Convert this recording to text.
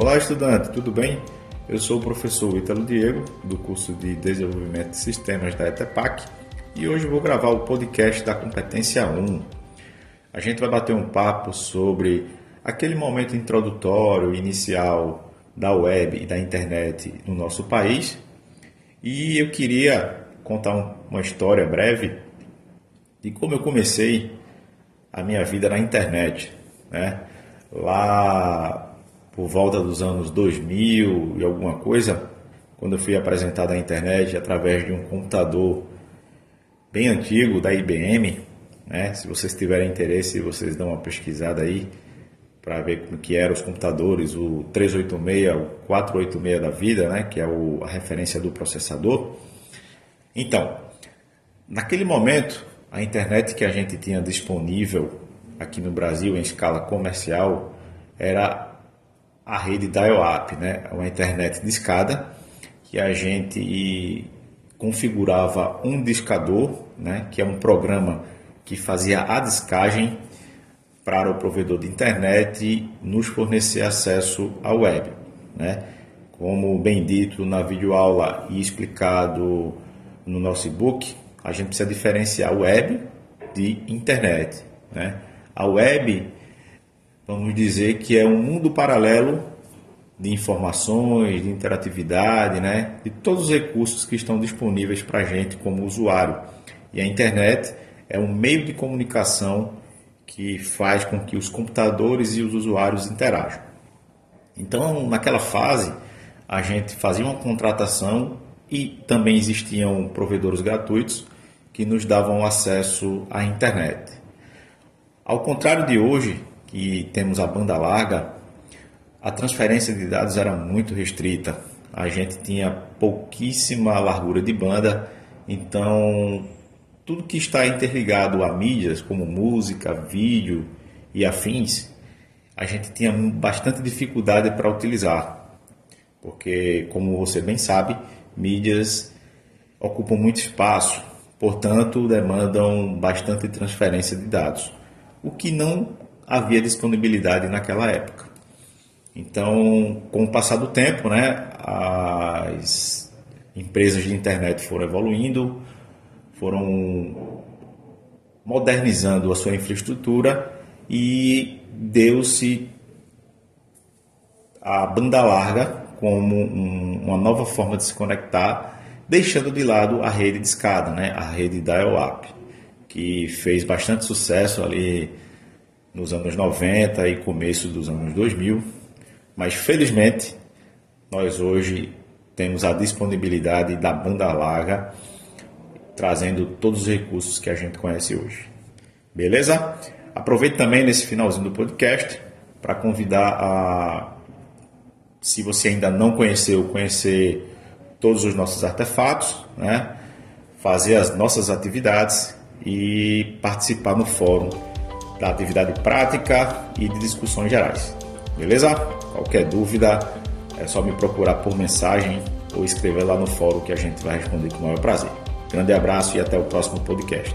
Olá, estudante, tudo bem? Eu sou o professor Ítalo Diego, do curso de Desenvolvimento de Sistemas da ETEPAC, e hoje vou gravar o podcast da Competência 1. A gente vai bater um papo sobre aquele momento introdutório, inicial da web e da internet no nosso país, e eu queria contar uma história breve de como eu comecei a minha vida na internet, né? Lá por volta dos anos 2000 e alguma coisa, quando eu fui apresentado à internet através de um computador bem antigo da IBM, né? Se vocês tiverem interesse, vocês dão uma pesquisada aí para ver como que eram os computadores, o 386, o 486 da vida, né? Que é o, a referência do processador. Então, naquele momento, a internet que a gente tinha disponível aqui no Brasil em escala comercial era a rede dial-up, né? uma internet de escada, que a gente configurava um discador, né? que é um programa que fazia a discagem para o provedor de internet nos fornecer acesso à web. Né? Como bem dito na videoaula e explicado no nosso e-book, a gente precisa diferenciar web de internet. Né? A web vamos dizer que é um mundo paralelo de informações, de interatividade, né? de todos os recursos que estão disponíveis para a gente como usuário. E a internet é um meio de comunicação que faz com que os computadores e os usuários interajam. Então, naquela fase, a gente fazia uma contratação e também existiam provedores gratuitos que nos davam acesso à internet. Ao contrário de hoje, que temos a banda larga, a transferência de dados era muito restrita. A gente tinha pouquíssima largura de banda, então tudo que está interligado a mídias como música, vídeo e afins, a gente tinha bastante dificuldade para utilizar, porque, como você bem sabe, mídias ocupam muito espaço, portanto, demandam bastante transferência de dados, o que não havia disponibilidade naquela época. Então, com o passar do tempo, né, as empresas de internet foram evoluindo, foram modernizando a sua infraestrutura e deu-se a banda larga como um, uma nova forma de se conectar, deixando de lado a rede de escada, né, a rede dial-up, que fez bastante sucesso ali nos anos 90 e começo dos anos 2000, mas felizmente nós hoje temos a disponibilidade da banda larga trazendo todos os recursos que a gente conhece hoje. Beleza? Aproveite também nesse finalzinho do podcast para convidar a se você ainda não conheceu, conhecer todos os nossos artefatos, né? fazer as nossas atividades e participar no fórum da atividade prática e de discussões gerais. Beleza? Qualquer dúvida é só me procurar por mensagem ou escrever lá no fórum que a gente vai responder com o maior prazer. Grande abraço e até o próximo podcast.